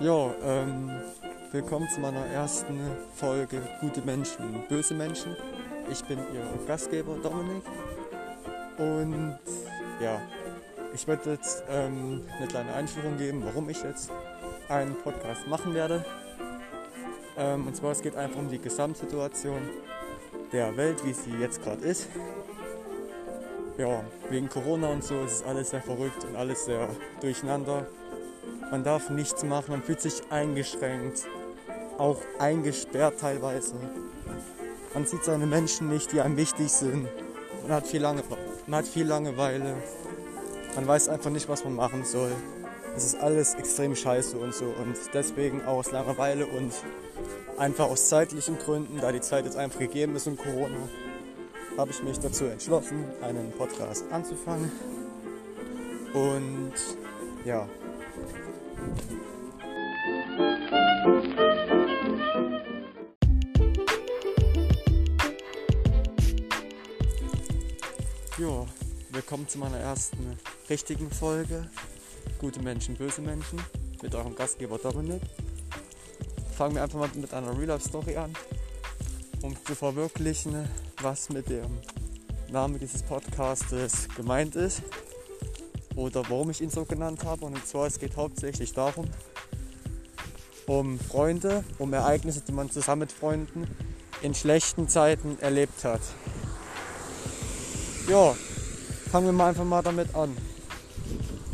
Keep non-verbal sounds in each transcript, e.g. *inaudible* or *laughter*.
Ja, ähm, willkommen zu meiner ersten Folge Gute Menschen böse Menschen. Ich bin Ihr Gastgeber Dominik und ja, ich werde jetzt ähm, eine kleine Einführung geben, warum ich jetzt einen Podcast machen werde. Ähm, und zwar es geht einfach um die Gesamtsituation der Welt, wie sie jetzt gerade ist. Ja, wegen Corona und so ist es alles sehr verrückt und alles sehr durcheinander. Man darf nichts machen, man fühlt sich eingeschränkt, auch eingesperrt teilweise. Man sieht seine Menschen nicht, die einem wichtig sind. Man hat viel, Lange, man hat viel Langeweile. Man weiß einfach nicht, was man machen soll. Es ist alles extrem scheiße und so. Und deswegen auch aus Langeweile und einfach aus zeitlichen Gründen, da die Zeit jetzt einfach gegeben ist und Corona, habe ich mich dazu entschlossen, einen Podcast anzufangen. Und ja, ja, willkommen zu meiner ersten richtigen Folge. Gute Menschen, böse Menschen mit eurem Gastgeber Dominik. Fangen wir einfach mal mit einer Real-Life-Story an, um zu verwirklichen, was mit dem Namen dieses Podcastes gemeint ist oder warum ich ihn so genannt habe. Und zwar es geht hauptsächlich darum, um Freunde, um Ereignisse, die man zusammen mit Freunden in schlechten Zeiten erlebt hat. Ja, fangen wir mal einfach mal damit an.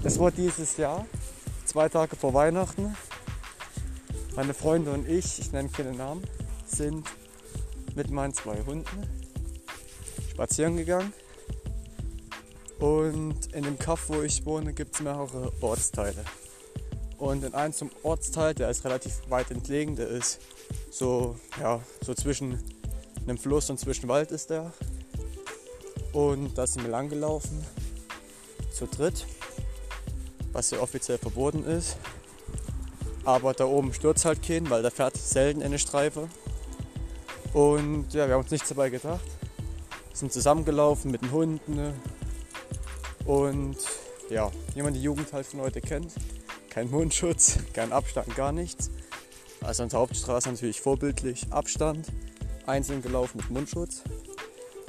Das war dieses Jahr, zwei Tage vor Weihnachten. Meine Freunde und ich, ich nenne keine Namen, sind mit meinen zwei Hunden spazieren gegangen und in dem Kaff, wo ich wohne, gibt es mehrere Ortsteile. Und in einem zum Ortsteil, der ist relativ weit entlegen, der ist so, ja, so zwischen einem Fluss und zwischen Wald ist der. Und da sind wir lang gelaufen, zu dritt, was ja offiziell verboten ist. Aber da oben stürzt halt keinen, weil da fährt selten eine Streife. Und ja, wir haben uns nichts dabei gedacht. Sind zusammengelaufen mit den Hunden, und ja, jemand die Jugend von heute kennt, kein Mundschutz, *laughs* kein Abstand, gar nichts. Also an der Hauptstraße natürlich vorbildlich Abstand, einzeln gelaufen mit Mundschutz.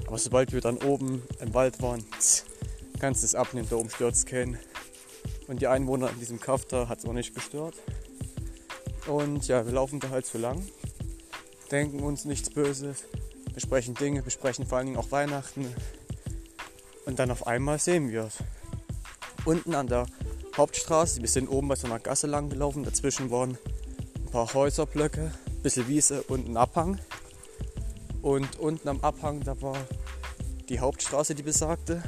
Aber sobald wir dann oben im Wald waren, kannst du es abnehmen, da oben stürzt keinen. Und die Einwohner in diesem Kaff da hat es auch nicht gestört. Und ja, wir laufen da halt zu lang, denken uns nichts Böses, besprechen Dinge, besprechen vor allen Dingen auch Weihnachten, und dann auf einmal sehen wir es. Unten an der Hauptstraße, wir sind oben bei so einer Gasse lang gelaufen, dazwischen waren ein paar Häuserblöcke, ein bisschen Wiese und ein Abhang. Und unten am Abhang, da war die Hauptstraße, die besagte.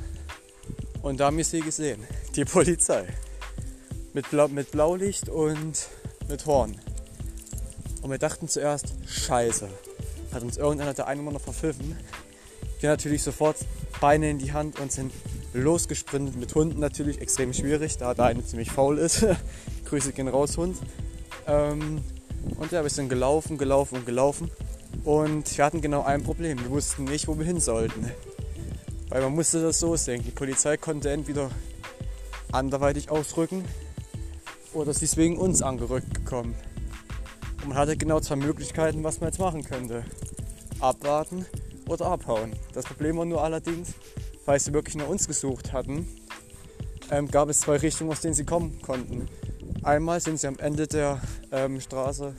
Und da haben wir sie gesehen, die Polizei. Mit, Blau, mit Blaulicht und mit Horn. Und wir dachten zuerst, scheiße, hat uns irgendeiner der Einwohner verpfiffen. Wir natürlich sofort Beine in die Hand und sind losgesprintet. Mit Hunden natürlich extrem schwierig, da der eine ziemlich faul ist. *laughs* Grüße gehen raus, Hund. Ähm, und ja, wir sind gelaufen, gelaufen und gelaufen. Und wir hatten genau ein Problem. Wir wussten nicht, wo wir hin sollten. Weil man musste das so sehen. Die Polizei konnte entweder anderweitig ausrücken oder sie ist wegen uns angerückt gekommen. Und man hatte genau zwei Möglichkeiten, was man jetzt machen könnte. Abwarten oder abhauen. Das Problem war nur allerdings, weil sie wirklich nach uns gesucht hatten, ähm, gab es zwei Richtungen, aus denen sie kommen konnten. Einmal sind sie am Ende der ähm, Straße,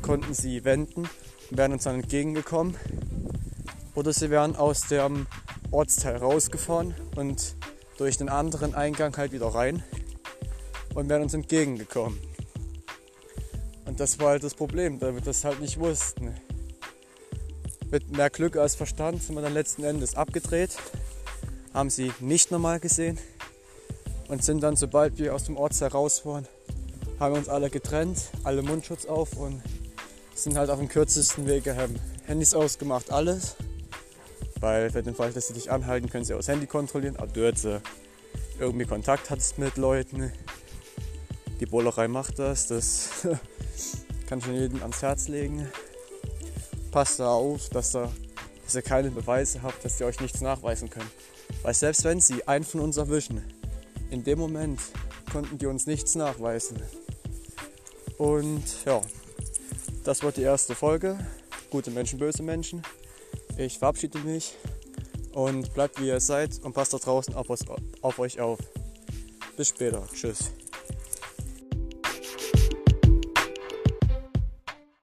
konnten sie wenden und wären uns dann entgegengekommen. Oder sie wären aus dem Ortsteil rausgefahren und durch den anderen Eingang halt wieder rein und wären uns entgegengekommen. Und das war halt das Problem, da wir das halt nicht wussten mit mehr Glück als Verstand sind wir dann letzten Endes abgedreht, haben sie nicht normal gesehen und sind dann, sobald wir aus dem Ortsteil raus waren, haben wir uns alle getrennt, alle Mundschutz auf und sind halt auf dem kürzesten Wege haben Handys ausgemacht, alles. Weil für den Fall, dass sie dich anhalten, können sie auch das Handy kontrollieren. Aber du jetzt äh, irgendwie Kontakt hattest mit Leuten, die Bollerei macht das, das *laughs* kann schon jedem ans Herz legen passt da auf, dass, da, dass ihr keine Beweise habt, dass ihr euch nichts nachweisen könnt. Weil selbst wenn sie einen von uns erwischen, in dem Moment konnten die uns nichts nachweisen. Und ja, das war die erste Folge. Gute Menschen, böse Menschen. Ich verabschiede mich und bleibt wie ihr seid und passt da draußen auf, auf euch auf. Bis später. Tschüss.